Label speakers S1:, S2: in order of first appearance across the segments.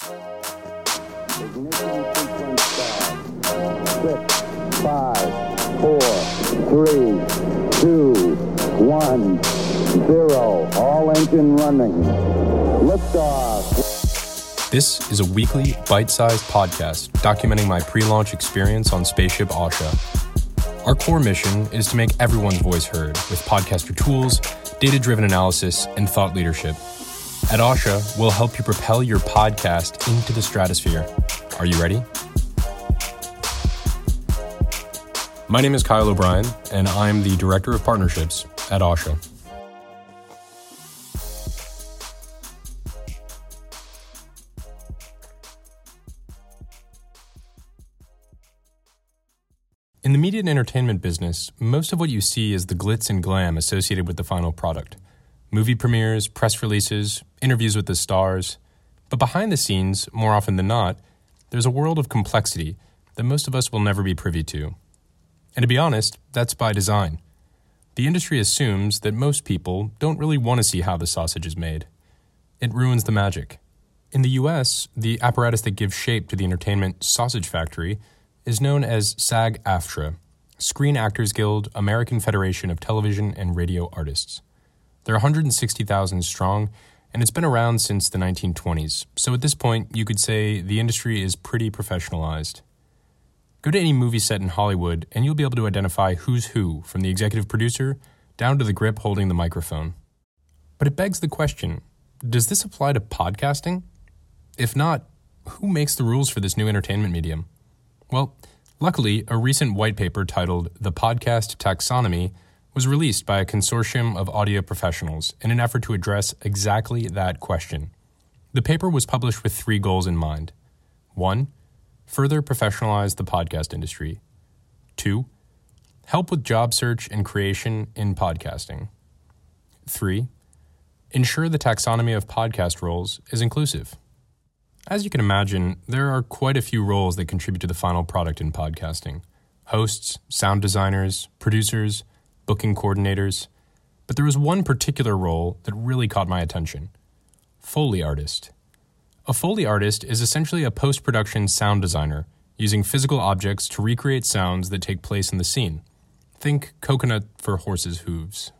S1: Six, five, four, three, two, one, zero. All engine running.
S2: This is a weekly, bite sized podcast documenting my pre launch experience on Spaceship Ausha. Our core mission is to make everyone's voice heard with podcaster tools, data driven analysis, and thought leadership. At Ausha, we'll help you propel your podcast into the stratosphere. Are you ready? My name is Kyle O'Brien, and I'm the Director of Partnerships at Ausha. In the media and entertainment business, most of what you see is the glitz and glam associated with the final product movie premieres, press releases, interviews with the stars. But behind the scenes, more often than not, there's a world of complexity that most of us will never be privy to. And to be honest, that's by design. The industry assumes that most people don't really want to see how the sausage is made. It ruins the magic. In the US, the apparatus that gives shape to the entertainment sausage factory is known as SAG AFTRA, Screen Actors Guild, American Federation of Television and Radio Artists. They're 160,000 strong, and it's been around since the 1920s, so at this point, you could say the industry is pretty professionalized. Go to any movie set in Hollywood, and you'll be able to identify who's who, from the executive producer down to the grip holding the microphone. But it begs the question does this apply to podcasting? If not, who makes the rules for this new entertainment medium? Well, luckily, a recent white paper titled The Podcast Taxonomy was released by a consortium of audio professionals in an effort to address exactly that question. The paper was published with three goals in mind. One, further professionalize the podcast industry. Two, help with job search and creation in podcasting. Three, ensure the taxonomy of podcast roles is inclusive. As you can imagine, there are quite a few roles that contribute to the final product in podcasting hosts, sound designers, producers, booking coordinators, but there was one particular role that really caught my attention Foley artist. A Foley artist is essentially a post production sound designer using physical objects to recreate sounds that take place in the scene. Think coconut for horses' hooves.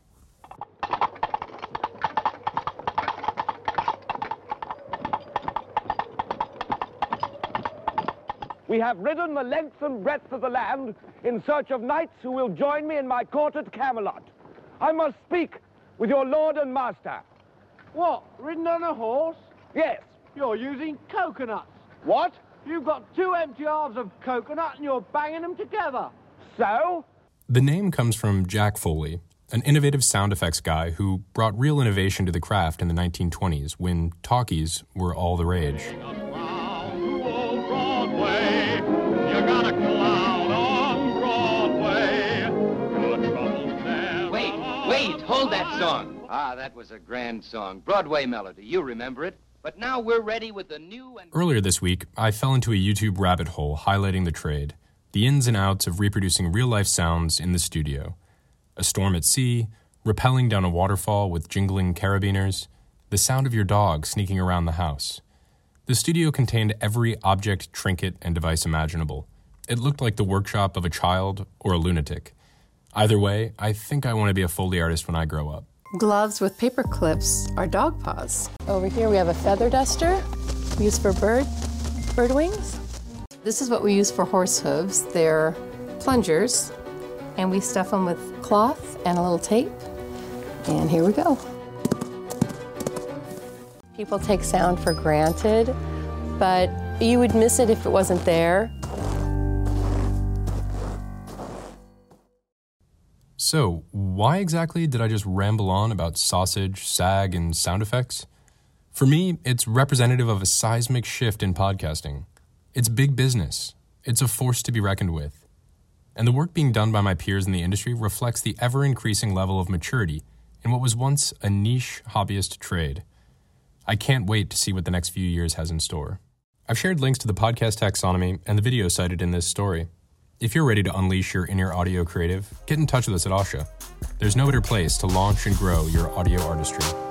S3: We have ridden the length and breadth of the land in search of knights who will join me in my court at Camelot. I must speak with your lord and master.
S4: What? Ridden on a horse?
S3: Yes.
S4: You're using coconuts.
S3: What?
S4: You've got two empty halves of coconut and you're banging them together.
S3: So?
S2: The name comes from Jack Foley, an innovative sound effects guy who brought real innovation to the craft in the 1920s when talkies were all the rage.
S5: Wait, hold that song. Ah, that was a grand song. Broadway melody. You remember it. But now we're ready with the new and.
S2: Earlier this week, I fell into a YouTube rabbit hole highlighting the trade, the ins and outs of reproducing real life sounds in the studio. A storm at sea, rappelling down a waterfall with jingling carabiners, the sound of your dog sneaking around the house. The studio contained every object, trinket, and device imaginable. It looked like the workshop of a child or a lunatic. Either way, I think I want to be a Foley artist when I grow up.
S6: Gloves with paper clips are dog paws. Over here we have a feather duster used for bird bird wings. This is what we use for horse hooves. They're plungers, and we stuff them with cloth and a little tape. And here we go. People take sound for granted, but you would miss it if it wasn't there.
S2: So, why exactly did I just ramble on about sausage, sag, and sound effects? For me, it's representative of a seismic shift in podcasting. It's big business, it's a force to be reckoned with. And the work being done by my peers in the industry reflects the ever increasing level of maturity in what was once a niche hobbyist trade. I can't wait to see what the next few years has in store. I've shared links to the podcast taxonomy and the video cited in this story. If you're ready to unleash your inner audio creative, get in touch with us at Ausha. There's no better place to launch and grow your audio artistry.